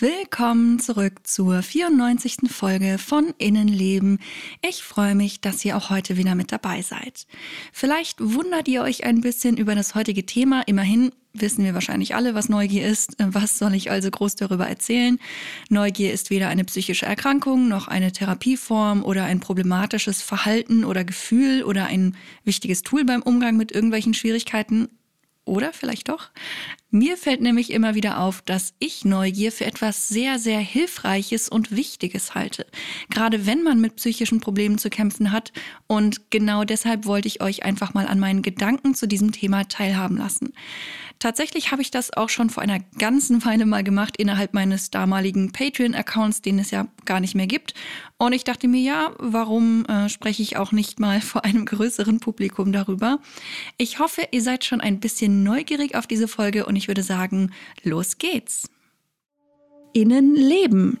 Willkommen zurück zur 94. Folge von Innenleben. Ich freue mich, dass ihr auch heute wieder mit dabei seid. Vielleicht wundert ihr euch ein bisschen über das heutige Thema. Immerhin wissen wir wahrscheinlich alle, was Neugier ist. Was soll ich also groß darüber erzählen? Neugier ist weder eine psychische Erkrankung noch eine Therapieform oder ein problematisches Verhalten oder Gefühl oder ein wichtiges Tool beim Umgang mit irgendwelchen Schwierigkeiten. Oder vielleicht doch? Mir fällt nämlich immer wieder auf, dass ich Neugier für etwas sehr, sehr Hilfreiches und Wichtiges halte. Gerade wenn man mit psychischen Problemen zu kämpfen hat. Und genau deshalb wollte ich euch einfach mal an meinen Gedanken zu diesem Thema teilhaben lassen. Tatsächlich habe ich das auch schon vor einer ganzen Weile mal gemacht innerhalb meines damaligen Patreon-Accounts, den es ja gar nicht mehr gibt. Und ich dachte mir, ja, warum äh, spreche ich auch nicht mal vor einem größeren Publikum darüber? Ich hoffe, ihr seid schon ein bisschen neugierig auf diese Folge und ich würde sagen, los geht's. Innenleben,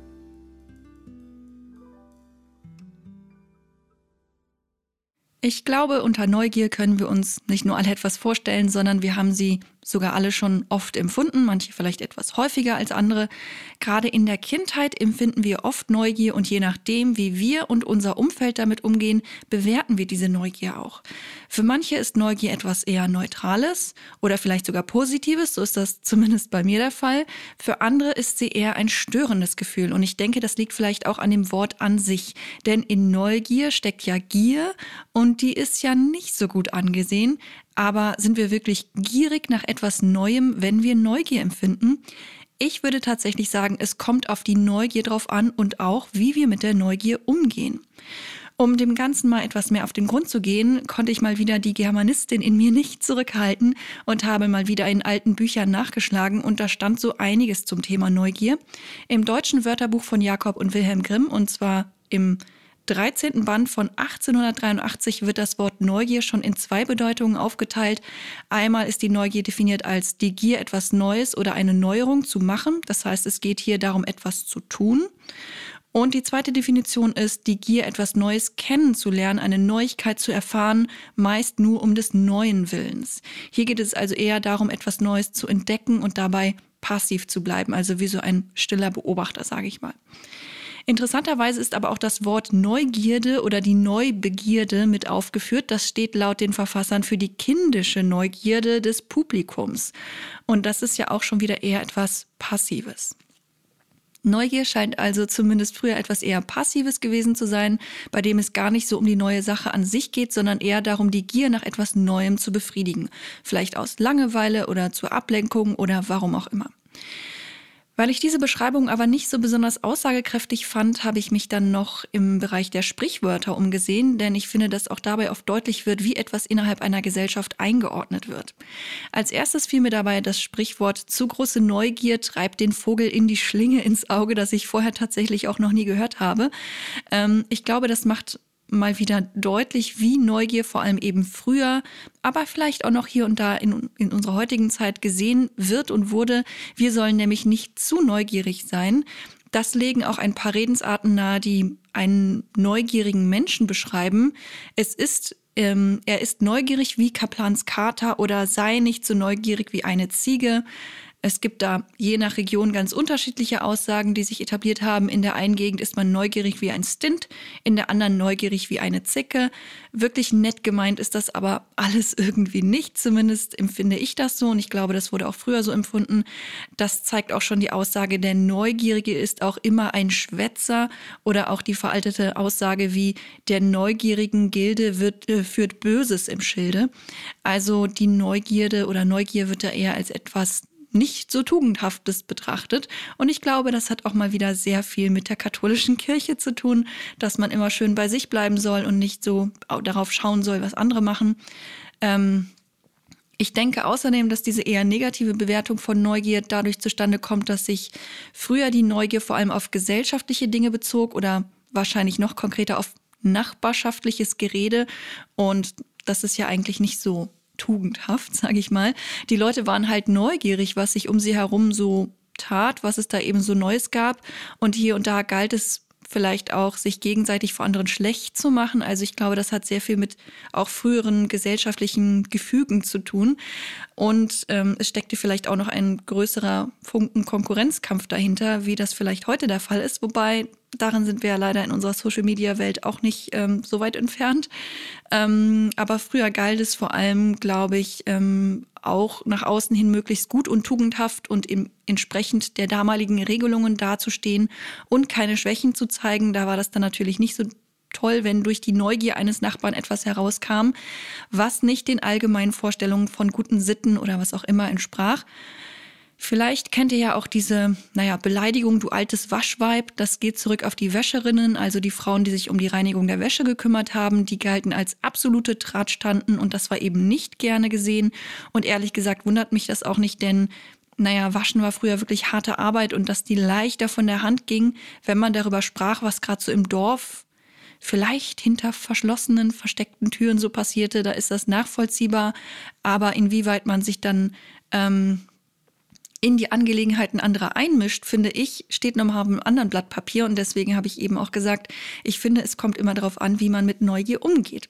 Ich glaube, unter Neugier können wir uns nicht nur alle etwas vorstellen, sondern wir haben sie sogar alle schon oft empfunden, manche vielleicht etwas häufiger als andere. Gerade in der Kindheit empfinden wir oft Neugier und je nachdem, wie wir und unser Umfeld damit umgehen, bewerten wir diese Neugier auch. Für manche ist Neugier etwas eher Neutrales oder vielleicht sogar Positives, so ist das zumindest bei mir der Fall. Für andere ist sie eher ein störendes Gefühl und ich denke, das liegt vielleicht auch an dem Wort an sich, denn in Neugier steckt ja Gier und die ist ja nicht so gut angesehen. Aber sind wir wirklich gierig nach etwas Neuem, wenn wir Neugier empfinden? Ich würde tatsächlich sagen, es kommt auf die Neugier drauf an und auch, wie wir mit der Neugier umgehen. Um dem Ganzen mal etwas mehr auf den Grund zu gehen, konnte ich mal wieder die Germanistin in mir nicht zurückhalten und habe mal wieder in alten Büchern nachgeschlagen und da stand so einiges zum Thema Neugier. Im deutschen Wörterbuch von Jakob und Wilhelm Grimm und zwar im 13. Band von 1883 wird das Wort Neugier schon in zwei Bedeutungen aufgeteilt. Einmal ist die Neugier definiert als die Gier, etwas Neues oder eine Neuerung zu machen. Das heißt, es geht hier darum, etwas zu tun. Und die zweite Definition ist die Gier, etwas Neues kennenzulernen, eine Neuigkeit zu erfahren, meist nur um des neuen Willens. Hier geht es also eher darum, etwas Neues zu entdecken und dabei passiv zu bleiben, also wie so ein stiller Beobachter, sage ich mal. Interessanterweise ist aber auch das Wort Neugierde oder die Neubegierde mit aufgeführt. Das steht laut den Verfassern für die kindische Neugierde des Publikums. Und das ist ja auch schon wieder eher etwas Passives. Neugier scheint also zumindest früher etwas eher Passives gewesen zu sein, bei dem es gar nicht so um die neue Sache an sich geht, sondern eher darum, die Gier nach etwas Neuem zu befriedigen. Vielleicht aus Langeweile oder zur Ablenkung oder warum auch immer. Weil ich diese Beschreibung aber nicht so besonders aussagekräftig fand, habe ich mich dann noch im Bereich der Sprichwörter umgesehen, denn ich finde, dass auch dabei oft deutlich wird, wie etwas innerhalb einer Gesellschaft eingeordnet wird. Als erstes fiel mir dabei das Sprichwort zu große Neugier treibt den Vogel in die Schlinge ins Auge, das ich vorher tatsächlich auch noch nie gehört habe. Ähm, ich glaube, das macht mal wieder deutlich, wie Neugier vor allem eben früher, aber vielleicht auch noch hier und da in, in unserer heutigen Zeit gesehen wird und wurde. Wir sollen nämlich nicht zu neugierig sein. Das legen auch ein paar Redensarten nahe, die einen neugierigen Menschen beschreiben. Es ist ähm, er ist neugierig wie Kaplans Kater oder sei nicht so neugierig wie eine Ziege. Es gibt da je nach Region ganz unterschiedliche Aussagen, die sich etabliert haben. In der einen Gegend ist man neugierig wie ein Stint, in der anderen neugierig wie eine Zicke. Wirklich nett gemeint ist das aber alles irgendwie nicht. Zumindest empfinde ich das so und ich glaube, das wurde auch früher so empfunden. Das zeigt auch schon die Aussage, der Neugierige ist auch immer ein Schwätzer oder auch die veraltete Aussage wie der neugierigen Gilde wird, äh, führt Böses im Schilde. Also die Neugierde oder Neugier wird da eher als etwas nicht so tugendhaftes betrachtet. Und ich glaube, das hat auch mal wieder sehr viel mit der katholischen Kirche zu tun, dass man immer schön bei sich bleiben soll und nicht so darauf schauen soll, was andere machen. Ähm, ich denke außerdem, dass diese eher negative Bewertung von Neugier dadurch zustande kommt, dass sich früher die Neugier vor allem auf gesellschaftliche Dinge bezog oder wahrscheinlich noch konkreter auf nachbarschaftliches Gerede. Und das ist ja eigentlich nicht so tugendhaft, sage ich mal. Die Leute waren halt neugierig, was sich um sie herum so tat, was es da eben so Neues gab. Und hier und da galt es vielleicht auch, sich gegenseitig vor anderen schlecht zu machen. Also ich glaube, das hat sehr viel mit auch früheren gesellschaftlichen Gefügen zu tun. Und ähm, es steckte vielleicht auch noch ein größerer Funken Konkurrenzkampf dahinter, wie das vielleicht heute der Fall ist. Wobei darin sind wir ja leider in unserer Social-Media-Welt auch nicht ähm, so weit entfernt. Ähm, aber früher galt es vor allem, glaube ich, ähm, auch nach außen hin möglichst gut und tugendhaft und im, entsprechend der damaligen Regelungen dazustehen und keine Schwächen zu zeigen. Da war das dann natürlich nicht so toll, wenn durch die Neugier eines Nachbarn etwas herauskam, was nicht den allgemeinen Vorstellungen von guten Sitten oder was auch immer entsprach. Vielleicht kennt ihr ja auch diese, naja, Beleidigung, du altes Waschweib. Das geht zurück auf die Wäscherinnen, also die Frauen, die sich um die Reinigung der Wäsche gekümmert haben. Die galten als absolute Tratstanten und das war eben nicht gerne gesehen. Und ehrlich gesagt wundert mich das auch nicht, denn naja, Waschen war früher wirklich harte Arbeit und dass die leichter von der Hand ging, wenn man darüber sprach, was gerade so im Dorf vielleicht hinter verschlossenen, versteckten Türen so passierte, da ist das nachvollziehbar. Aber inwieweit man sich dann ähm, in die Angelegenheiten anderer einmischt, finde ich, steht nochmal auf einem anderen Blatt Papier. Und deswegen habe ich eben auch gesagt, ich finde, es kommt immer darauf an, wie man mit Neugier umgeht.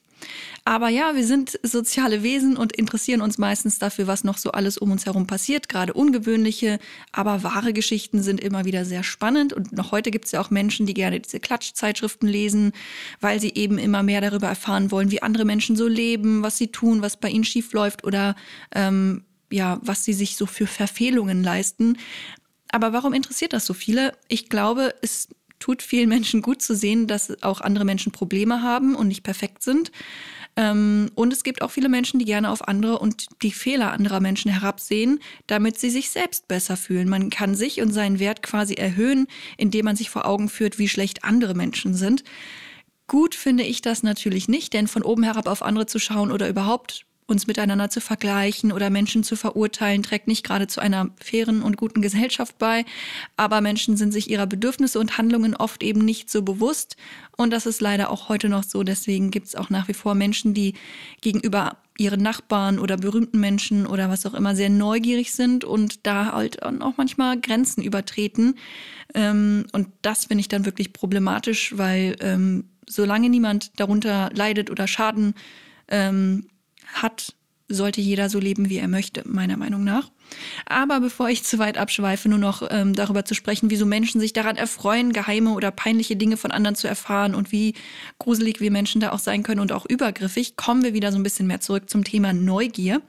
Aber ja, wir sind soziale Wesen und interessieren uns meistens dafür, was noch so alles um uns herum passiert. Gerade ungewöhnliche, aber wahre Geschichten sind immer wieder sehr spannend. Und noch heute gibt es ja auch Menschen, die gerne diese Klatschzeitschriften lesen, weil sie eben immer mehr darüber erfahren wollen, wie andere Menschen so leben, was sie tun, was bei ihnen schief läuft oder ähm, ja, was sie sich so für Verfehlungen leisten. Aber warum interessiert das so viele? Ich glaube, es tut vielen Menschen gut zu sehen, dass auch andere Menschen Probleme haben und nicht perfekt sind. Ähm, und es gibt auch viele Menschen, die gerne auf andere und die Fehler anderer Menschen herabsehen, damit sie sich selbst besser fühlen. Man kann sich und seinen Wert quasi erhöhen, indem man sich vor Augen führt, wie schlecht andere Menschen sind. Gut finde ich das natürlich nicht, denn von oben herab auf andere zu schauen oder überhaupt uns miteinander zu vergleichen oder Menschen zu verurteilen, trägt nicht gerade zu einer fairen und guten Gesellschaft bei. Aber Menschen sind sich ihrer Bedürfnisse und Handlungen oft eben nicht so bewusst. Und das ist leider auch heute noch so. Deswegen gibt es auch nach wie vor Menschen, die gegenüber ihren Nachbarn oder berühmten Menschen oder was auch immer sehr neugierig sind und da halt auch manchmal Grenzen übertreten. Ähm, und das finde ich dann wirklich problematisch, weil ähm, solange niemand darunter leidet oder Schaden ähm, hat, sollte jeder so leben, wie er möchte, meiner Meinung nach. Aber bevor ich zu weit abschweife, nur noch ähm, darüber zu sprechen, wieso Menschen sich daran erfreuen, geheime oder peinliche Dinge von anderen zu erfahren und wie gruselig wir Menschen da auch sein können und auch übergriffig, kommen wir wieder so ein bisschen mehr zurück zum Thema Neugier.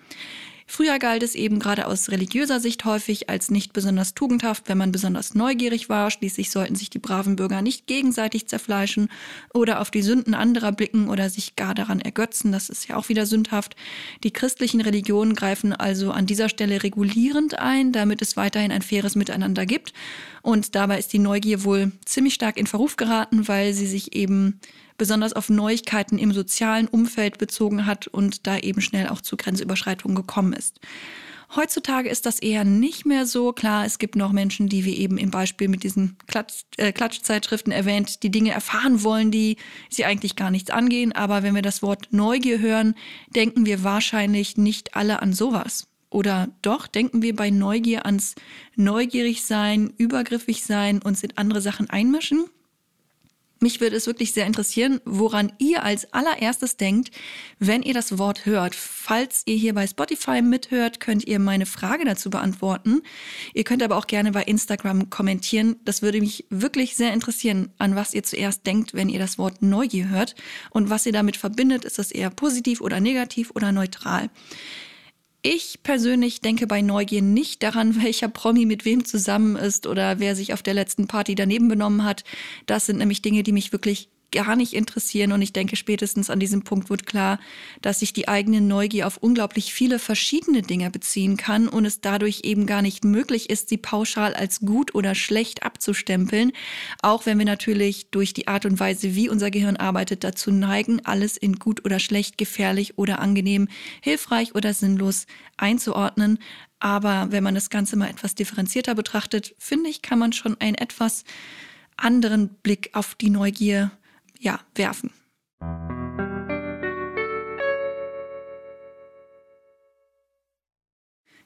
Früher galt es eben gerade aus religiöser Sicht häufig als nicht besonders tugendhaft, wenn man besonders neugierig war. Schließlich sollten sich die braven Bürger nicht gegenseitig zerfleischen oder auf die Sünden anderer blicken oder sich gar daran ergötzen. Das ist ja auch wieder sündhaft. Die christlichen Religionen greifen also an dieser Stelle regulierend ein, damit es weiterhin ein faires Miteinander gibt. Und dabei ist die Neugier wohl ziemlich stark in Verruf geraten, weil sie sich eben besonders auf Neuigkeiten im sozialen Umfeld bezogen hat und da eben schnell auch zu Grenzüberschreitungen gekommen ist. Heutzutage ist das eher nicht mehr so. Klar, es gibt noch Menschen, die wie eben im Beispiel mit diesen Klatsch, äh, Klatschzeitschriften erwähnt, die Dinge erfahren wollen, die sie eigentlich gar nichts angehen. Aber wenn wir das Wort Neugier hören, denken wir wahrscheinlich nicht alle an sowas. Oder doch denken wir bei Neugier ans neugierig sein, übergriffig sein, uns in andere Sachen einmischen? Mich würde es wirklich sehr interessieren, woran ihr als allererstes denkt, wenn ihr das Wort hört. Falls ihr hier bei Spotify mithört, könnt ihr meine Frage dazu beantworten. Ihr könnt aber auch gerne bei Instagram kommentieren. Das würde mich wirklich sehr interessieren, an was ihr zuerst denkt, wenn ihr das Wort Neugier hört und was ihr damit verbindet. Ist das eher positiv oder negativ oder neutral? Ich persönlich denke bei Neugier nicht daran, welcher Promi mit wem zusammen ist oder wer sich auf der letzten Party daneben benommen hat. Das sind nämlich Dinge, die mich wirklich gar nicht interessieren. Und ich denke, spätestens an diesem Punkt wird klar, dass sich die eigene Neugier auf unglaublich viele verschiedene Dinge beziehen kann und es dadurch eben gar nicht möglich ist, sie pauschal als gut oder schlecht abzustempeln. Auch wenn wir natürlich durch die Art und Weise, wie unser Gehirn arbeitet, dazu neigen, alles in gut oder schlecht, gefährlich oder angenehm, hilfreich oder sinnlos einzuordnen. Aber wenn man das Ganze mal etwas differenzierter betrachtet, finde ich, kann man schon einen etwas anderen Blick auf die Neugier ja, werfen.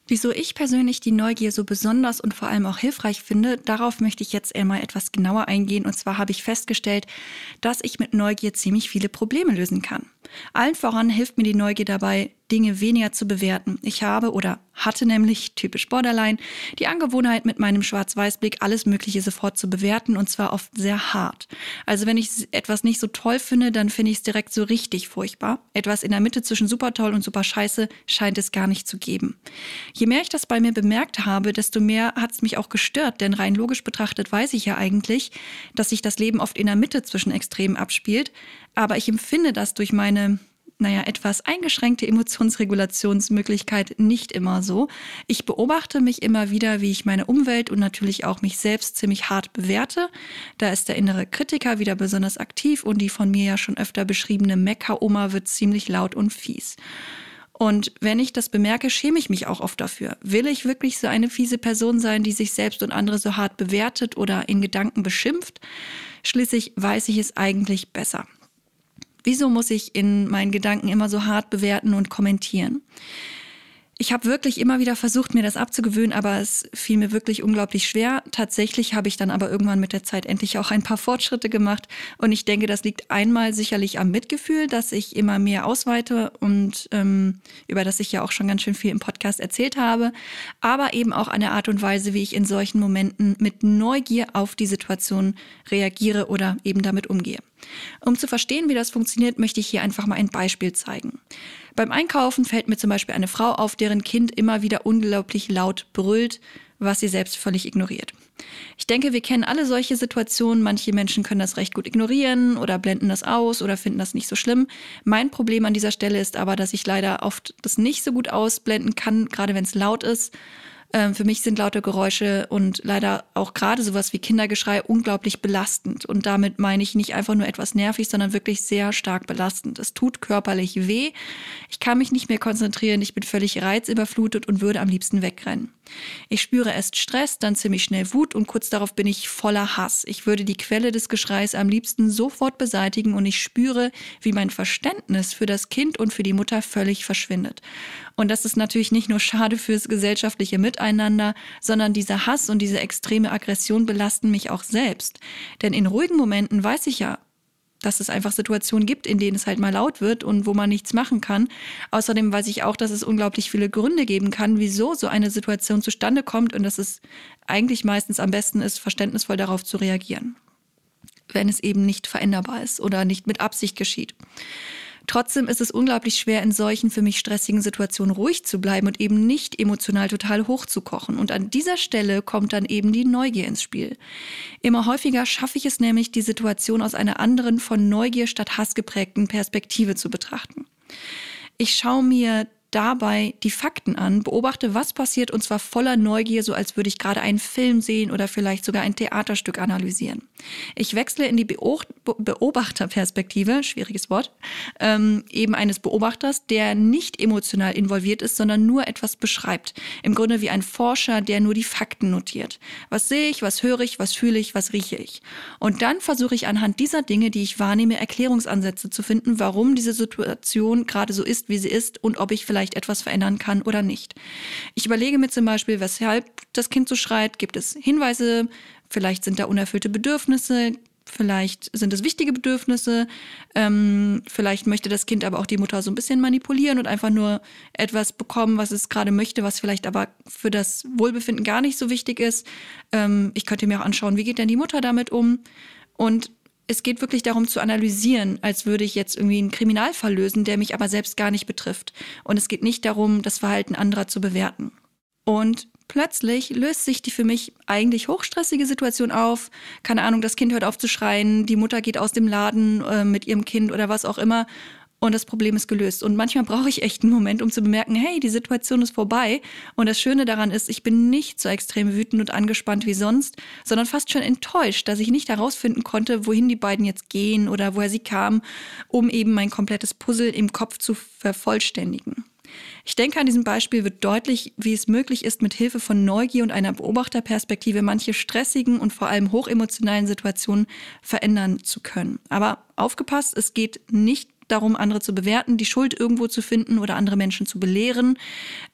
Wieso ich persönlich die Neugier so besonders und vor allem auch hilfreich finde, darauf möchte ich jetzt einmal etwas genauer eingehen. Und zwar habe ich festgestellt, dass ich mit Neugier ziemlich viele Probleme lösen kann. Allen voran hilft mir die Neugier dabei, Dinge weniger zu bewerten. Ich habe oder hatte nämlich, typisch Borderline, die Angewohnheit, mit meinem Schwarz-Weiß-Blick alles Mögliche sofort zu bewerten und zwar oft sehr hart. Also wenn ich etwas nicht so toll finde, dann finde ich es direkt so richtig furchtbar. Etwas in der Mitte zwischen super toll und super scheiße scheint es gar nicht zu geben. Je mehr ich das bei mir bemerkt habe, desto mehr hat es mich auch gestört, denn rein logisch betrachtet weiß ich ja eigentlich, dass sich das Leben oft in der Mitte zwischen Extremen abspielt, aber ich empfinde das durch meine naja, etwas eingeschränkte Emotionsregulationsmöglichkeit nicht immer so. Ich beobachte mich immer wieder, wie ich meine Umwelt und natürlich auch mich selbst ziemlich hart bewerte. Da ist der innere Kritiker wieder besonders aktiv und die von mir ja schon öfter beschriebene Mecker-Oma wird ziemlich laut und fies. Und wenn ich das bemerke, schäme ich mich auch oft dafür. Will ich wirklich so eine fiese Person sein, die sich selbst und andere so hart bewertet oder in Gedanken beschimpft? Schließlich weiß ich es eigentlich besser. Wieso muss ich in meinen Gedanken immer so hart bewerten und kommentieren? Ich habe wirklich immer wieder versucht, mir das abzugewöhnen, aber es fiel mir wirklich unglaublich schwer. Tatsächlich habe ich dann aber irgendwann mit der Zeit endlich auch ein paar Fortschritte gemacht. Und ich denke, das liegt einmal sicherlich am Mitgefühl, dass ich immer mehr ausweite und ähm, über das ich ja auch schon ganz schön viel im Podcast erzählt habe, aber eben auch an der Art und Weise, wie ich in solchen Momenten mit Neugier auf die Situation reagiere oder eben damit umgehe. Um zu verstehen, wie das funktioniert, möchte ich hier einfach mal ein Beispiel zeigen. Beim Einkaufen fällt mir zum Beispiel eine Frau auf, deren Kind immer wieder unglaublich laut brüllt, was sie selbst völlig ignoriert. Ich denke, wir kennen alle solche Situationen. Manche Menschen können das recht gut ignorieren oder blenden das aus oder finden das nicht so schlimm. Mein Problem an dieser Stelle ist aber, dass ich leider oft das nicht so gut ausblenden kann, gerade wenn es laut ist ähm, für mich sind laute Geräusche und leider auch gerade sowas wie Kindergeschrei unglaublich belastend. Und damit meine ich nicht einfach nur etwas nervig, sondern wirklich sehr stark belastend. Es tut körperlich weh. Ich kann mich nicht mehr konzentrieren. Ich bin völlig reizüberflutet und würde am liebsten wegrennen. Ich spüre erst Stress, dann ziemlich schnell Wut und kurz darauf bin ich voller Hass. Ich würde die Quelle des Geschreis am liebsten sofort beseitigen und ich spüre, wie mein Verständnis für das Kind und für die Mutter völlig verschwindet. Und das ist natürlich nicht nur schade fürs gesellschaftliche Miteinander, sondern dieser Hass und diese extreme Aggression belasten mich auch selbst. Denn in ruhigen Momenten weiß ich ja, dass es einfach Situationen gibt, in denen es halt mal laut wird und wo man nichts machen kann. Außerdem weiß ich auch, dass es unglaublich viele Gründe geben kann, wieso so eine Situation zustande kommt und dass es eigentlich meistens am besten ist, verständnisvoll darauf zu reagieren, wenn es eben nicht veränderbar ist oder nicht mit Absicht geschieht. Trotzdem ist es unglaublich schwer, in solchen für mich stressigen Situationen ruhig zu bleiben und eben nicht emotional total hochzukochen. Und an dieser Stelle kommt dann eben die Neugier ins Spiel. Immer häufiger schaffe ich es nämlich, die Situation aus einer anderen, von Neugier statt Hass geprägten Perspektive zu betrachten. Ich schaue mir dabei die Fakten an, beobachte, was passiert und zwar voller Neugier, so als würde ich gerade einen Film sehen oder vielleicht sogar ein Theaterstück analysieren. Ich wechsle in die Beobachterperspektive, schwieriges Wort, ähm, eben eines Beobachters, der nicht emotional involviert ist, sondern nur etwas beschreibt. Im Grunde wie ein Forscher, der nur die Fakten notiert. Was sehe ich, was höre ich, was fühle ich, was rieche ich. Und dann versuche ich anhand dieser Dinge, die ich wahrnehme, Erklärungsansätze zu finden, warum diese Situation gerade so ist, wie sie ist und ob ich vielleicht vielleicht etwas verändern kann oder nicht. Ich überlege mir zum Beispiel, weshalb das Kind so schreit. Gibt es Hinweise? Vielleicht sind da unerfüllte Bedürfnisse. Vielleicht sind es wichtige Bedürfnisse. Ähm, vielleicht möchte das Kind aber auch die Mutter so ein bisschen manipulieren und einfach nur etwas bekommen, was es gerade möchte, was vielleicht aber für das Wohlbefinden gar nicht so wichtig ist. Ähm, ich könnte mir auch anschauen, wie geht denn die Mutter damit um? Und es geht wirklich darum zu analysieren, als würde ich jetzt irgendwie einen Kriminalfall lösen, der mich aber selbst gar nicht betrifft. Und es geht nicht darum, das Verhalten anderer zu bewerten. Und plötzlich löst sich die für mich eigentlich hochstressige Situation auf. Keine Ahnung, das Kind hört auf zu schreien, die Mutter geht aus dem Laden äh, mit ihrem Kind oder was auch immer und das Problem ist gelöst. Und manchmal brauche ich echt einen Moment, um zu bemerken, hey, die Situation ist vorbei. Und das Schöne daran ist, ich bin nicht so extrem wütend und angespannt wie sonst, sondern fast schon enttäuscht, dass ich nicht herausfinden konnte, wohin die beiden jetzt gehen oder woher sie kamen, um eben mein komplettes Puzzle im Kopf zu vervollständigen. Ich denke, an diesem Beispiel wird deutlich, wie es möglich ist, mit Hilfe von Neugier und einer Beobachterperspektive manche stressigen und vor allem hochemotionalen Situationen verändern zu können. Aber aufgepasst, es geht nicht darum, andere zu bewerten, die Schuld irgendwo zu finden oder andere Menschen zu belehren.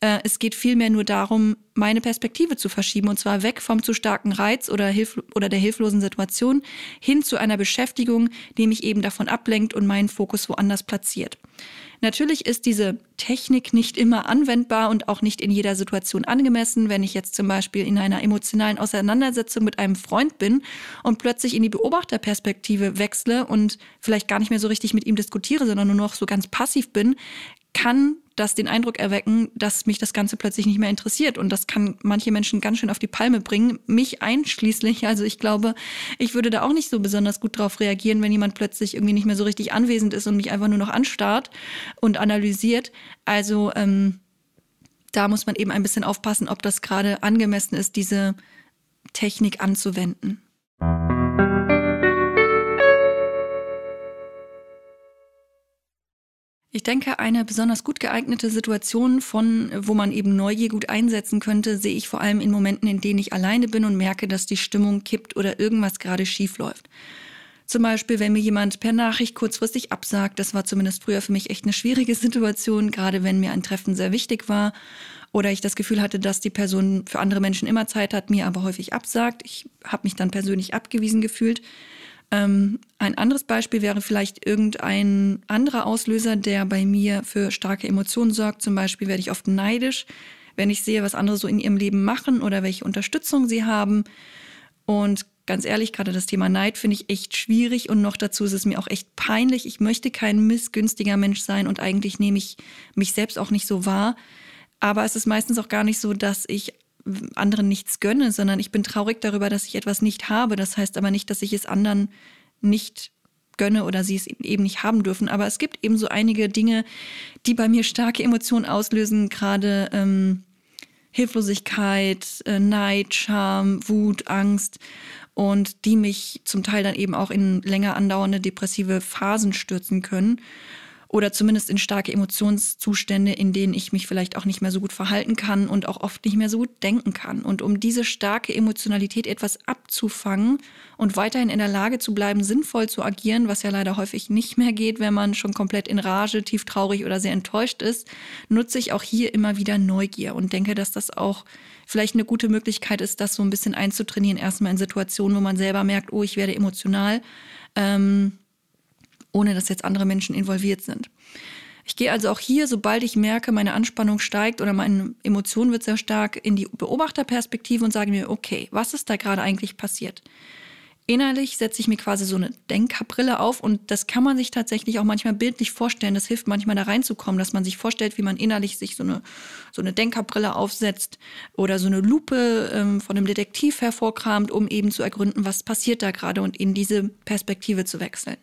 Äh, es geht vielmehr nur darum, meine Perspektive zu verschieben und zwar weg vom zu starken Reiz oder, Hilf oder der hilflosen Situation hin zu einer Beschäftigung, die mich eben davon ablenkt und meinen Fokus woanders platziert. Natürlich ist diese Technik nicht immer anwendbar und auch nicht in jeder Situation angemessen. Wenn ich jetzt zum Beispiel in einer emotionalen Auseinandersetzung mit einem Freund bin und plötzlich in die Beobachterperspektive wechsle und vielleicht gar nicht mehr so richtig mit ihm diskutiere, sondern nur noch so ganz passiv bin, kann das den Eindruck erwecken, dass mich das Ganze plötzlich nicht mehr interessiert. Und das kann manche Menschen ganz schön auf die Palme bringen, mich einschließlich. Also ich glaube, ich würde da auch nicht so besonders gut drauf reagieren, wenn jemand plötzlich irgendwie nicht mehr so richtig anwesend ist und mich einfach nur noch anstarrt und analysiert. Also ähm, da muss man eben ein bisschen aufpassen, ob das gerade angemessen ist, diese Technik anzuwenden. Ich denke, eine besonders gut geeignete Situation von, wo man eben Neugier gut einsetzen könnte, sehe ich vor allem in Momenten, in denen ich alleine bin und merke, dass die Stimmung kippt oder irgendwas gerade schief läuft. Zum Beispiel, wenn mir jemand per Nachricht kurzfristig absagt, das war zumindest früher für mich echt eine schwierige Situation, gerade wenn mir ein Treffen sehr wichtig war oder ich das Gefühl hatte, dass die Person für andere Menschen immer Zeit hat, mir aber häufig absagt. Ich habe mich dann persönlich abgewiesen gefühlt. Ähm, ein anderes Beispiel wäre vielleicht irgendein anderer Auslöser, der bei mir für starke Emotionen sorgt. Zum Beispiel werde ich oft neidisch, wenn ich sehe, was andere so in ihrem Leben machen oder welche Unterstützung sie haben. Und ganz ehrlich, gerade das Thema Neid finde ich echt schwierig und noch dazu ist es mir auch echt peinlich. Ich möchte kein missgünstiger Mensch sein und eigentlich nehme ich mich selbst auch nicht so wahr. Aber es ist meistens auch gar nicht so, dass ich anderen nichts gönne, sondern ich bin traurig darüber, dass ich etwas nicht habe. Das heißt aber nicht, dass ich es anderen nicht gönne oder sie es eben nicht haben dürfen. Aber es gibt eben so einige Dinge, die bei mir starke Emotionen auslösen, gerade ähm, Hilflosigkeit, äh, Neid, Scham, Wut, Angst und die mich zum Teil dann eben auch in länger andauernde depressive Phasen stürzen können oder zumindest in starke Emotionszustände, in denen ich mich vielleicht auch nicht mehr so gut verhalten kann und auch oft nicht mehr so gut denken kann. Und um diese starke Emotionalität etwas abzufangen und weiterhin in der Lage zu bleiben, sinnvoll zu agieren, was ja leider häufig nicht mehr geht, wenn man schon komplett in Rage, tief traurig oder sehr enttäuscht ist, nutze ich auch hier immer wieder Neugier und denke, dass das auch vielleicht eine gute Möglichkeit ist, das so ein bisschen einzutrainieren, erstmal in Situationen, wo man selber merkt, oh, ich werde emotional. Ähm, ohne dass jetzt andere Menschen involviert sind. Ich gehe also auch hier, sobald ich merke, meine Anspannung steigt oder meine Emotion wird sehr stark, in die Beobachterperspektive und sage mir, okay, was ist da gerade eigentlich passiert? Innerlich setze ich mir quasi so eine Denkerbrille auf und das kann man sich tatsächlich auch manchmal bildlich vorstellen. Das hilft manchmal da reinzukommen, dass man sich vorstellt, wie man innerlich sich so eine, so eine Denkerbrille aufsetzt oder so eine Lupe ähm, von einem Detektiv hervorkramt, um eben zu ergründen, was passiert da gerade und in diese Perspektive zu wechseln.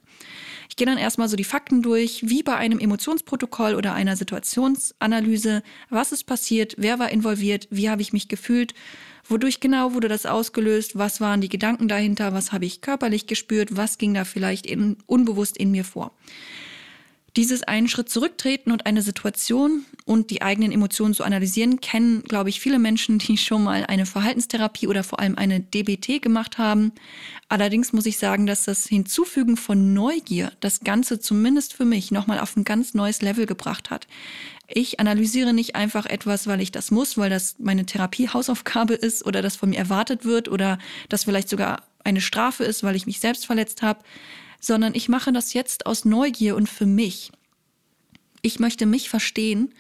Gehe dann erstmal so die Fakten durch, wie bei einem Emotionsprotokoll oder einer Situationsanalyse. Was ist passiert? Wer war involviert? Wie habe ich mich gefühlt? Wodurch genau wurde das ausgelöst? Was waren die Gedanken dahinter? Was habe ich körperlich gespürt? Was ging da vielleicht in, unbewusst in mir vor? Dieses einen Schritt zurücktreten und eine Situation und die eigenen Emotionen zu analysieren, kennen, glaube ich, viele Menschen, die schon mal eine Verhaltenstherapie oder vor allem eine DBT gemacht haben. Allerdings muss ich sagen, dass das Hinzufügen von Neugier das Ganze zumindest für mich nochmal auf ein ganz neues Level gebracht hat. Ich analysiere nicht einfach etwas, weil ich das muss, weil das meine Therapiehausaufgabe ist oder das von mir erwartet wird oder das vielleicht sogar eine Strafe ist, weil ich mich selbst verletzt habe, sondern ich mache das jetzt aus Neugier und für mich. Ich möchte mich verstehen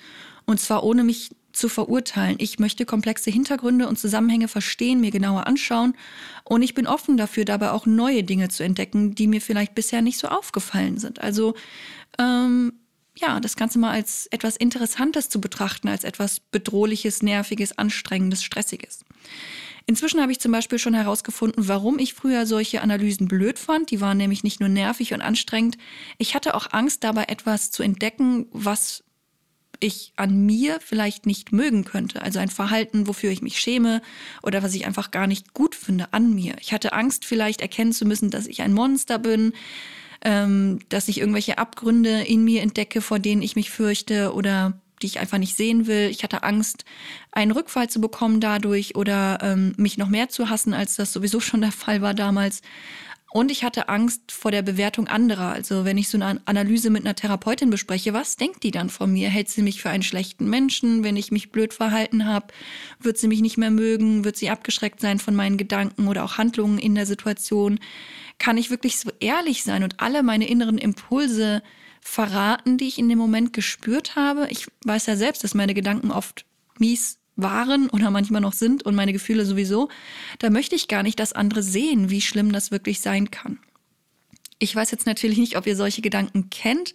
und zwar ohne mich zu verurteilen. Ich möchte komplexe Hintergründe und Zusammenhänge verstehen, mir genauer anschauen und ich bin offen dafür, dabei auch neue Dinge zu entdecken, die mir vielleicht bisher nicht so aufgefallen sind. Also ähm, ja, das Ganze mal als etwas Interessantes zu betrachten, als etwas Bedrohliches, Nerviges, Anstrengendes, Stressiges. Inzwischen habe ich zum Beispiel schon herausgefunden, warum ich früher solche Analysen blöd fand. Die waren nämlich nicht nur nervig und anstrengend. Ich hatte auch Angst, dabei etwas zu entdecken, was ich an mir vielleicht nicht mögen könnte. Also ein Verhalten, wofür ich mich schäme oder was ich einfach gar nicht gut finde an mir. Ich hatte Angst, vielleicht erkennen zu müssen, dass ich ein Monster bin, ähm, dass ich irgendwelche Abgründe in mir entdecke, vor denen ich mich fürchte oder die ich einfach nicht sehen will. Ich hatte Angst, einen Rückfall zu bekommen dadurch oder ähm, mich noch mehr zu hassen, als das sowieso schon der Fall war damals. Und ich hatte Angst vor der Bewertung anderer. Also wenn ich so eine Analyse mit einer Therapeutin bespreche, was denkt die dann von mir? Hält sie mich für einen schlechten Menschen, wenn ich mich blöd verhalten habe? Wird sie mich nicht mehr mögen? Wird sie abgeschreckt sein von meinen Gedanken oder auch Handlungen in der Situation? Kann ich wirklich so ehrlich sein und alle meine inneren Impulse verraten, die ich in dem Moment gespürt habe? Ich weiß ja selbst, dass meine Gedanken oft mies waren oder manchmal noch sind und meine Gefühle sowieso, da möchte ich gar nicht, dass andere sehen, wie schlimm das wirklich sein kann. Ich weiß jetzt natürlich nicht, ob ihr solche Gedanken kennt,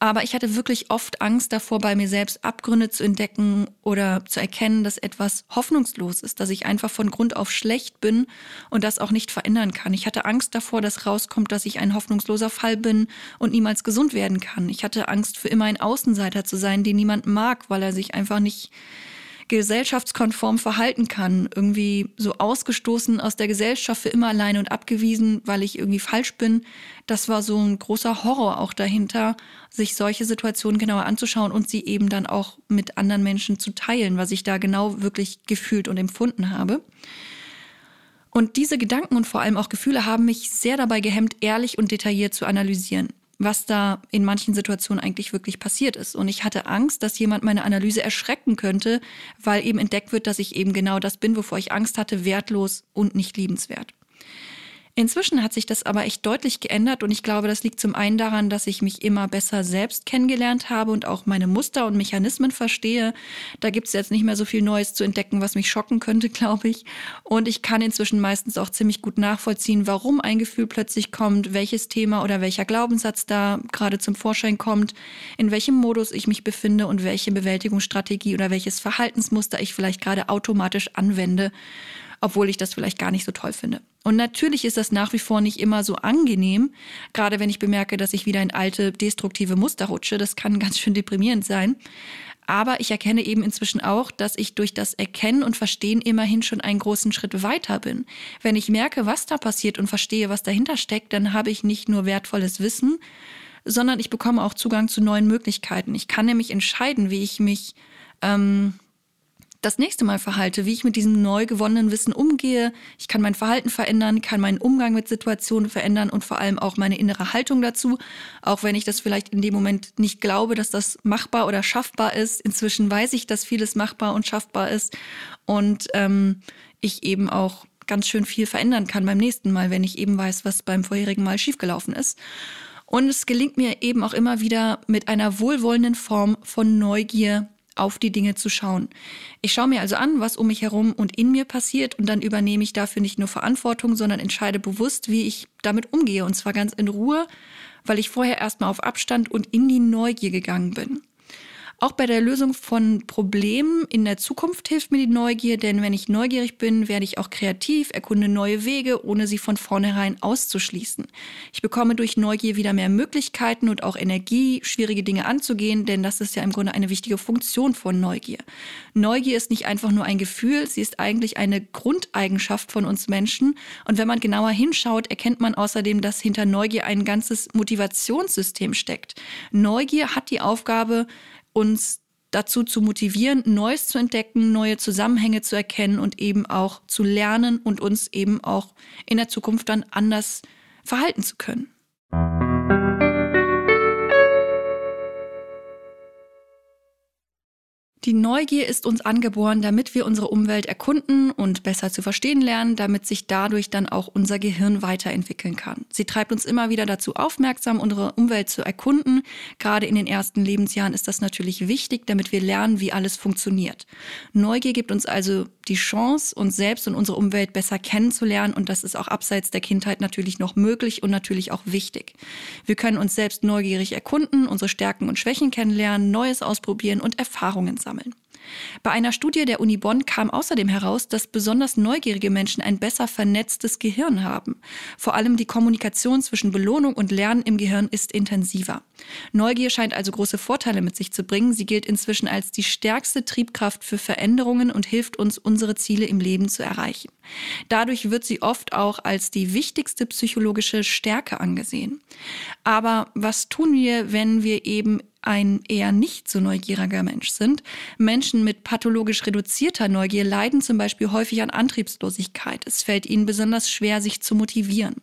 aber ich hatte wirklich oft Angst davor, bei mir selbst Abgründe zu entdecken oder zu erkennen, dass etwas hoffnungslos ist, dass ich einfach von Grund auf schlecht bin und das auch nicht verändern kann. Ich hatte Angst davor, dass rauskommt, dass ich ein hoffnungsloser Fall bin und niemals gesund werden kann. Ich hatte Angst, für immer ein Außenseiter zu sein, den niemand mag, weil er sich einfach nicht gesellschaftskonform verhalten kann, irgendwie so ausgestoßen aus der Gesellschaft für immer alleine und abgewiesen, weil ich irgendwie falsch bin. Das war so ein großer Horror auch dahinter, sich solche Situationen genauer anzuschauen und sie eben dann auch mit anderen Menschen zu teilen, was ich da genau wirklich gefühlt und empfunden habe. Und diese Gedanken und vor allem auch Gefühle haben mich sehr dabei gehemmt, ehrlich und detailliert zu analysieren was da in manchen Situationen eigentlich wirklich passiert ist. Und ich hatte Angst, dass jemand meine Analyse erschrecken könnte, weil eben entdeckt wird, dass ich eben genau das bin, wovor ich Angst hatte, wertlos und nicht liebenswert. Inzwischen hat sich das aber echt deutlich geändert und ich glaube, das liegt zum einen daran, dass ich mich immer besser selbst kennengelernt habe und auch meine Muster und Mechanismen verstehe. Da gibt es jetzt nicht mehr so viel Neues zu entdecken, was mich schocken könnte, glaube ich. Und ich kann inzwischen meistens auch ziemlich gut nachvollziehen, warum ein Gefühl plötzlich kommt, welches Thema oder welcher Glaubenssatz da gerade zum Vorschein kommt, in welchem Modus ich mich befinde und welche Bewältigungsstrategie oder welches Verhaltensmuster ich vielleicht gerade automatisch anwende obwohl ich das vielleicht gar nicht so toll finde. Und natürlich ist das nach wie vor nicht immer so angenehm, gerade wenn ich bemerke, dass ich wieder in alte destruktive Muster rutsche. Das kann ganz schön deprimierend sein. Aber ich erkenne eben inzwischen auch, dass ich durch das Erkennen und Verstehen immerhin schon einen großen Schritt weiter bin. Wenn ich merke, was da passiert und verstehe, was dahinter steckt, dann habe ich nicht nur wertvolles Wissen, sondern ich bekomme auch Zugang zu neuen Möglichkeiten. Ich kann nämlich entscheiden, wie ich mich ähm, das nächste Mal verhalte, wie ich mit diesem neu gewonnenen Wissen umgehe. Ich kann mein Verhalten verändern, kann meinen Umgang mit Situationen verändern und vor allem auch meine innere Haltung dazu. Auch wenn ich das vielleicht in dem Moment nicht glaube, dass das machbar oder schaffbar ist. Inzwischen weiß ich, dass vieles machbar und schaffbar ist und ähm, ich eben auch ganz schön viel verändern kann beim nächsten Mal, wenn ich eben weiß, was beim vorherigen Mal schiefgelaufen ist. Und es gelingt mir eben auch immer wieder mit einer wohlwollenden Form von Neugier auf die Dinge zu schauen. Ich schaue mir also an, was um mich herum und in mir passiert und dann übernehme ich dafür nicht nur Verantwortung, sondern entscheide bewusst, wie ich damit umgehe und zwar ganz in Ruhe, weil ich vorher erstmal auf Abstand und in die Neugier gegangen bin. Auch bei der Lösung von Problemen in der Zukunft hilft mir die Neugier, denn wenn ich neugierig bin, werde ich auch kreativ, erkunde neue Wege, ohne sie von vornherein auszuschließen. Ich bekomme durch Neugier wieder mehr Möglichkeiten und auch Energie, schwierige Dinge anzugehen, denn das ist ja im Grunde eine wichtige Funktion von Neugier. Neugier ist nicht einfach nur ein Gefühl, sie ist eigentlich eine Grundeigenschaft von uns Menschen. Und wenn man genauer hinschaut, erkennt man außerdem, dass hinter Neugier ein ganzes Motivationssystem steckt. Neugier hat die Aufgabe, uns dazu zu motivieren, Neues zu entdecken, neue Zusammenhänge zu erkennen und eben auch zu lernen und uns eben auch in der Zukunft dann anders verhalten zu können. Die Neugier ist uns angeboren, damit wir unsere Umwelt erkunden und besser zu verstehen lernen, damit sich dadurch dann auch unser Gehirn weiterentwickeln kann. Sie treibt uns immer wieder dazu aufmerksam, unsere Umwelt zu erkunden. Gerade in den ersten Lebensjahren ist das natürlich wichtig, damit wir lernen, wie alles funktioniert. Neugier gibt uns also die Chance, uns selbst und unsere Umwelt besser kennenzulernen und das ist auch abseits der Kindheit natürlich noch möglich und natürlich auch wichtig. Wir können uns selbst neugierig erkunden, unsere Stärken und Schwächen kennenlernen, Neues ausprobieren und Erfahrungen sammeln sammeln. Bei einer Studie der Uni Bonn kam außerdem heraus, dass besonders neugierige Menschen ein besser vernetztes Gehirn haben. Vor allem die Kommunikation zwischen Belohnung und Lernen im Gehirn ist intensiver. Neugier scheint also große Vorteile mit sich zu bringen. Sie gilt inzwischen als die stärkste Triebkraft für Veränderungen und hilft uns, unsere Ziele im Leben zu erreichen. Dadurch wird sie oft auch als die wichtigste psychologische Stärke angesehen. Aber was tun wir, wenn wir eben ein eher nicht so neugieriger Mensch sind. Menschen mit pathologisch reduzierter Neugier leiden zum Beispiel häufig an Antriebslosigkeit. Es fällt ihnen besonders schwer, sich zu motivieren.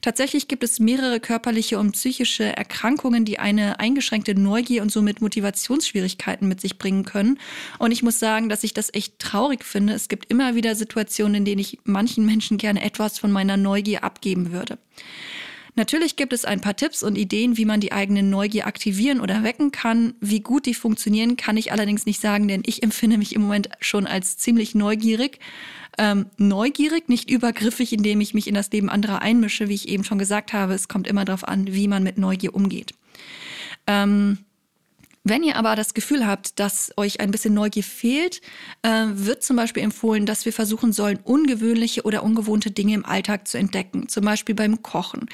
Tatsächlich gibt es mehrere körperliche und psychische Erkrankungen, die eine eingeschränkte Neugier und somit Motivationsschwierigkeiten mit sich bringen können. Und ich muss sagen, dass ich das echt traurig finde. Es gibt immer wieder Situationen, in denen ich manchen Menschen gerne etwas von meiner Neugier abgeben würde. Natürlich gibt es ein paar Tipps und Ideen, wie man die eigene Neugier aktivieren oder wecken kann. Wie gut die funktionieren, kann ich allerdings nicht sagen, denn ich empfinde mich im Moment schon als ziemlich neugierig. Ähm, neugierig, nicht übergriffig, indem ich mich in das Leben anderer einmische, wie ich eben schon gesagt habe. Es kommt immer darauf an, wie man mit Neugier umgeht. Ähm, wenn ihr aber das Gefühl habt, dass euch ein bisschen Neugier fehlt, äh, wird zum Beispiel empfohlen, dass wir versuchen sollen, ungewöhnliche oder ungewohnte Dinge im Alltag zu entdecken, zum Beispiel beim Kochen.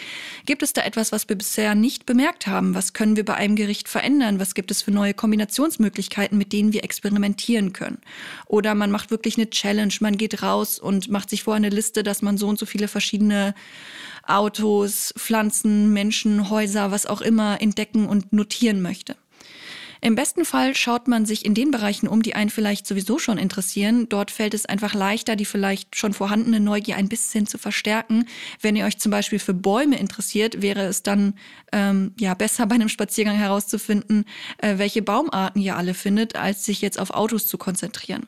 Gibt es da etwas, was wir bisher nicht bemerkt haben? Was können wir bei einem Gericht verändern? Was gibt es für neue Kombinationsmöglichkeiten, mit denen wir experimentieren können? Oder man macht wirklich eine Challenge, man geht raus und macht sich vorher eine Liste, dass man so und so viele verschiedene Autos, Pflanzen, Menschen, Häuser, was auch immer entdecken und notieren möchte. Im besten Fall schaut man sich in den Bereichen um, die einen vielleicht sowieso schon interessieren. Dort fällt es einfach leichter, die vielleicht schon vorhandene Neugier ein bisschen zu verstärken. Wenn ihr euch zum Beispiel für Bäume interessiert, wäre es dann ähm, ja besser bei einem Spaziergang herauszufinden, äh, welche Baumarten ihr alle findet, als sich jetzt auf Autos zu konzentrieren.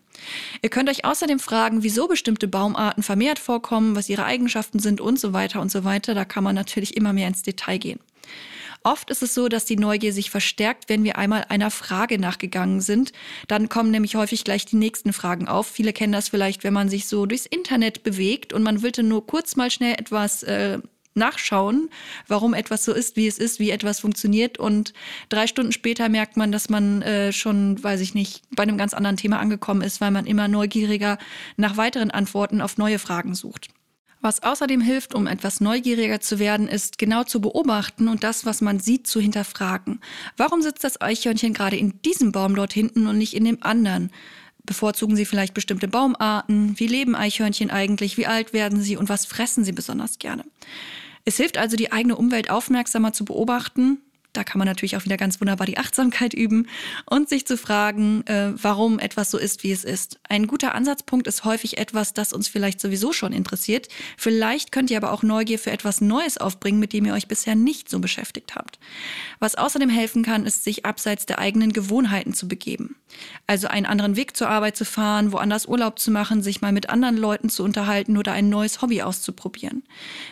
Ihr könnt euch außerdem fragen, wieso bestimmte Baumarten vermehrt vorkommen, was ihre Eigenschaften sind und so weiter und so weiter. Da kann man natürlich immer mehr ins Detail gehen. Oft ist es so, dass die Neugier sich verstärkt, wenn wir einmal einer Frage nachgegangen sind. Dann kommen nämlich häufig gleich die nächsten Fragen auf. Viele kennen das vielleicht, wenn man sich so durchs Internet bewegt und man wollte nur kurz mal schnell etwas äh, nachschauen, warum etwas so ist, wie es ist, wie etwas funktioniert. Und drei Stunden später merkt man, dass man äh, schon, weiß ich nicht, bei einem ganz anderen Thema angekommen ist, weil man immer neugieriger nach weiteren Antworten auf neue Fragen sucht. Was außerdem hilft, um etwas neugieriger zu werden, ist genau zu beobachten und das, was man sieht, zu hinterfragen. Warum sitzt das Eichhörnchen gerade in diesem Baum dort hinten und nicht in dem anderen? Bevorzugen Sie vielleicht bestimmte Baumarten? Wie leben Eichhörnchen eigentlich? Wie alt werden sie und was fressen sie besonders gerne? Es hilft also, die eigene Umwelt aufmerksamer zu beobachten, da kann man natürlich auch wieder ganz wunderbar die Achtsamkeit üben und sich zu fragen, äh, warum etwas so ist, wie es ist. Ein guter Ansatzpunkt ist häufig etwas, das uns vielleicht sowieso schon interessiert. Vielleicht könnt ihr aber auch Neugier für etwas Neues aufbringen, mit dem ihr euch bisher nicht so beschäftigt habt. Was außerdem helfen kann, ist, sich abseits der eigenen Gewohnheiten zu begeben. Also einen anderen Weg zur Arbeit zu fahren, woanders Urlaub zu machen, sich mal mit anderen Leuten zu unterhalten oder ein neues Hobby auszuprobieren.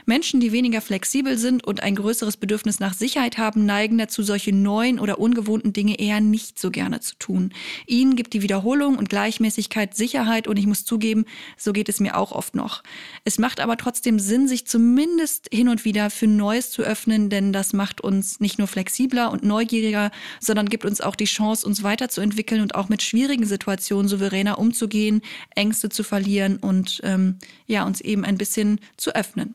Menschen, die weniger flexibel sind und ein größeres Bedürfnis nach Sicherheit haben, neigen neigen dazu, solche neuen oder ungewohnten Dinge eher nicht so gerne zu tun. Ihnen gibt die Wiederholung und Gleichmäßigkeit Sicherheit und ich muss zugeben, so geht es mir auch oft noch. Es macht aber trotzdem Sinn, sich zumindest hin und wieder für Neues zu öffnen, denn das macht uns nicht nur flexibler und neugieriger, sondern gibt uns auch die Chance, uns weiterzuentwickeln und auch mit schwierigen Situationen souveräner umzugehen, Ängste zu verlieren und ähm, ja, uns eben ein bisschen zu öffnen.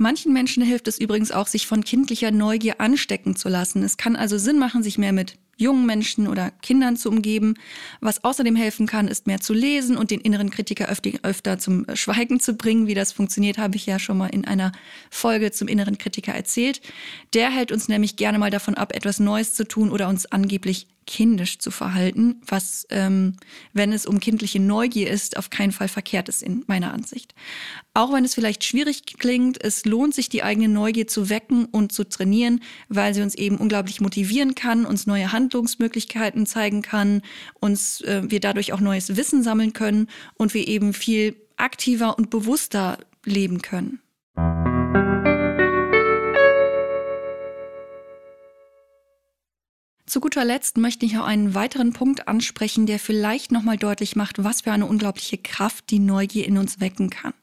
Manchen Menschen hilft es übrigens auch, sich von kindlicher Neugier anstecken zu lassen. Es kann also Sinn machen, sich mehr mit jungen Menschen oder Kindern zu umgeben. Was außerdem helfen kann, ist mehr zu lesen und den inneren Kritiker öfter, zum Schweigen zu bringen. Wie das funktioniert, habe ich ja schon mal in einer Folge zum inneren Kritiker erzählt. Der hält uns nämlich gerne mal davon ab, etwas Neues zu tun oder uns angeblich kindisch zu verhalten, was, ähm, wenn es um kindliche Neugier ist, auf keinen Fall verkehrt ist in meiner Ansicht. Auch wenn es vielleicht schwierig klingt, es lohnt sich, die eigene Neugier zu wecken und zu trainieren, weil sie uns eben unglaublich motivieren kann, uns neue Handlungsmöglichkeiten zeigen kann, uns äh, wir dadurch auch neues Wissen sammeln können und wir eben viel aktiver und bewusster leben können. Zu guter Letzt möchte ich auch einen weiteren Punkt ansprechen, der vielleicht nochmal deutlich macht, was für eine unglaubliche Kraft die Neugier in uns wecken kann.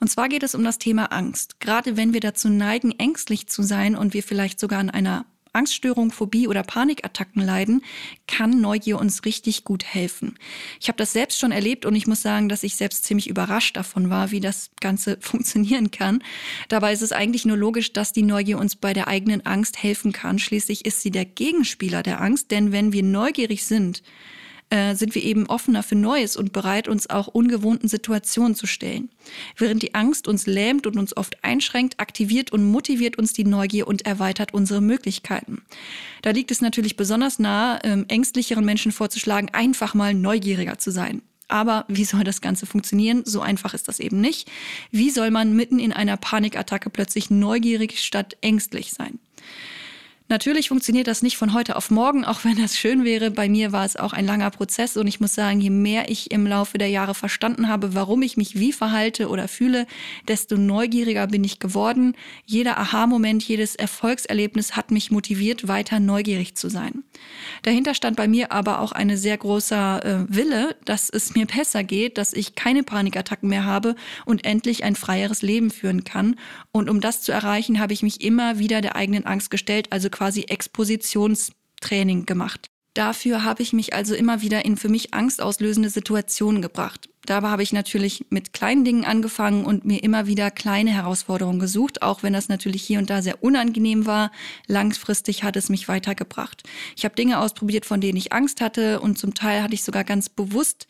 Und zwar geht es um das Thema Angst. Gerade wenn wir dazu neigen, ängstlich zu sein und wir vielleicht sogar an einer Angststörung, Phobie oder Panikattacken leiden, kann Neugier uns richtig gut helfen. Ich habe das selbst schon erlebt und ich muss sagen, dass ich selbst ziemlich überrascht davon war, wie das Ganze funktionieren kann. Dabei ist es eigentlich nur logisch, dass die Neugier uns bei der eigenen Angst helfen kann. Schließlich ist sie der Gegenspieler der Angst, denn wenn wir neugierig sind, äh, sind wir eben offener für Neues und bereit, uns auch ungewohnten Situationen zu stellen. Während die Angst uns lähmt und uns oft einschränkt, aktiviert und motiviert uns die Neugier und erweitert unsere Möglichkeiten. Da liegt es natürlich besonders nahe, ähm, ängstlicheren Menschen vorzuschlagen, einfach mal neugieriger zu sein. Aber wie soll das Ganze funktionieren? So einfach ist das eben nicht. Wie soll man mitten in einer Panikattacke plötzlich neugierig statt ängstlich sein? Natürlich funktioniert das nicht von heute auf morgen, auch wenn das schön wäre. Bei mir war es auch ein langer Prozess und ich muss sagen, je mehr ich im Laufe der Jahre verstanden habe, warum ich mich wie verhalte oder fühle, desto neugieriger bin ich geworden. Jeder Aha-Moment, jedes Erfolgserlebnis hat mich motiviert, weiter neugierig zu sein. Dahinter stand bei mir aber auch eine sehr großer äh, Wille, dass es mir besser geht, dass ich keine Panikattacken mehr habe und endlich ein freieres Leben führen kann. Und um das zu erreichen, habe ich mich immer wieder der eigenen Angst gestellt, also quasi Expositionstraining gemacht. Dafür habe ich mich also immer wieder in für mich angstauslösende Situationen gebracht. Dabei habe ich natürlich mit kleinen Dingen angefangen und mir immer wieder kleine Herausforderungen gesucht, auch wenn das natürlich hier und da sehr unangenehm war. Langfristig hat es mich weitergebracht. Ich habe Dinge ausprobiert, von denen ich Angst hatte und zum Teil hatte ich sogar ganz bewusst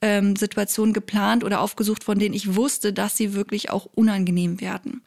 ähm, Situationen geplant oder aufgesucht, von denen ich wusste, dass sie wirklich auch unangenehm werden.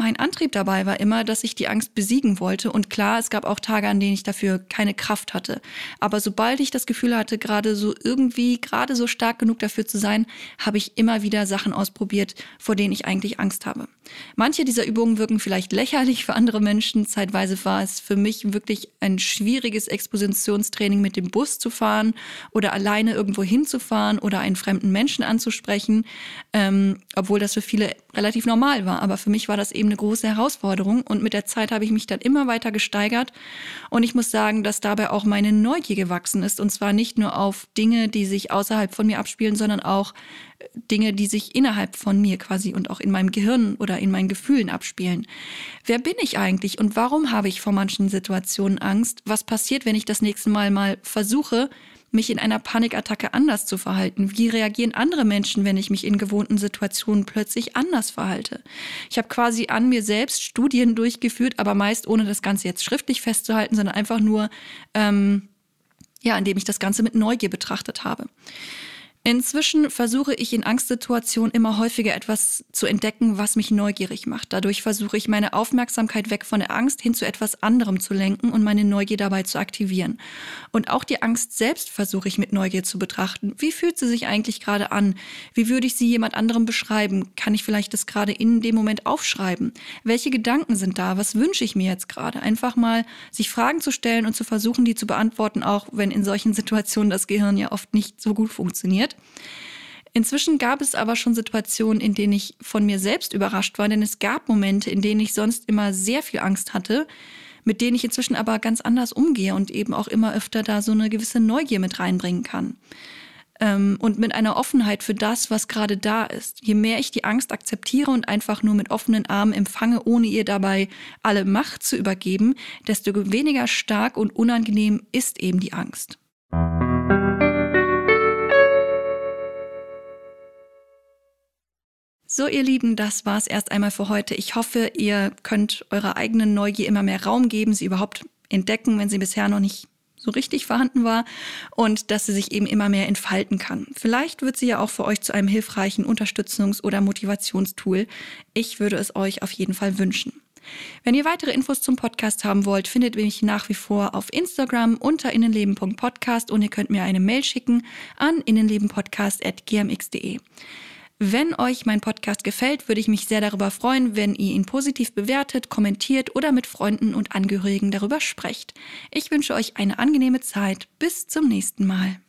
Mein Antrieb dabei war immer, dass ich die Angst besiegen wollte. Und klar, es gab auch Tage, an denen ich dafür keine Kraft hatte. Aber sobald ich das Gefühl hatte, gerade so irgendwie, gerade so stark genug dafür zu sein, habe ich immer wieder Sachen ausprobiert, vor denen ich eigentlich Angst habe. Manche dieser Übungen wirken vielleicht lächerlich für andere Menschen. Zeitweise war es für mich wirklich ein schwieriges Expositionstraining, mit dem Bus zu fahren oder alleine irgendwo hinzufahren oder einen fremden Menschen anzusprechen, ähm, obwohl das für viele relativ normal war. Aber für mich war das eben eine große Herausforderung und mit der Zeit habe ich mich dann immer weiter gesteigert und ich muss sagen, dass dabei auch meine Neugier gewachsen ist und zwar nicht nur auf Dinge, die sich außerhalb von mir abspielen, sondern auch äh, Dinge, die sich innerhalb von mir quasi und auch in meinem Gehirn oder in meinen Gefühlen abspielen. Wer bin ich eigentlich und warum habe ich vor manchen Situationen Angst? Was passiert, wenn ich das nächste Mal mal versuche, mich in einer Panikattacke anders zu verhalten? Wie reagieren andere Menschen, wenn ich mich in gewohnten Situationen plötzlich anders verhalte? Ich habe quasi an mir selbst Studien durchgeführt, aber meist ohne das Ganze jetzt schriftlich festzuhalten, sondern einfach nur, ähm, ja, indem ich das Ganze mit Neugier betrachtet habe. Inzwischen versuche ich in Angstsituationen immer häufiger etwas zu entdecken, was mich neugierig macht. Dadurch versuche ich meine Aufmerksamkeit weg von der Angst hin zu etwas anderem zu lenken und meine Neugier dabei zu aktivieren. Und auch die Angst selbst versuche ich mit Neugier zu betrachten. Wie fühlt sie sich eigentlich gerade an? Wie würde ich sie jemand anderem beschreiben? Kann ich vielleicht das gerade in dem Moment aufschreiben? Welche Gedanken sind da? Was wünsche ich mir jetzt gerade? Einfach mal sich Fragen zu stellen und zu versuchen, die zu beantworten, auch wenn in solchen Situationen das Gehirn ja oft nicht so gut funktioniert passiert. Inzwischen gab es aber schon Situationen, in denen ich von mir selbst überrascht war, denn es gab Momente, in denen ich sonst immer sehr viel Angst hatte, mit denen ich inzwischen aber ganz anders umgehe und eben auch immer öfter da so eine gewisse Neugier mit reinbringen kann. Ähm, und mit einer Offenheit für das, was gerade da ist. Je mehr ich die Angst akzeptiere und einfach nur mit offenen Armen empfange, ohne ihr dabei alle Macht zu übergeben, desto weniger stark und unangenehm ist eben die Angst. So, ihr Lieben, das war's erst einmal für heute. Ich hoffe, ihr könnt eurer eigenen Neugier immer mehr Raum geben, sie überhaupt entdecken, wenn sie bisher noch nicht so richtig vorhanden war und dass sie sich eben immer mehr entfalten kann. Vielleicht wird sie ja auch für euch zu einem hilfreichen Unterstützungs- oder Motivationstool. Ich würde es euch auf jeden Fall wünschen. Wenn ihr weitere Infos zum Podcast haben wollt, findet ihr mich nach wie vor auf Instagram unter innenleben.podcast und ihr könnt mir eine Mail schicken an innenlebenpodcast.gmx.de. Wenn euch mein Podcast gefällt, würde ich mich sehr darüber freuen, wenn ihr ihn positiv bewertet, kommentiert oder mit Freunden und Angehörigen darüber sprecht. Ich wünsche euch eine angenehme Zeit. Bis zum nächsten Mal.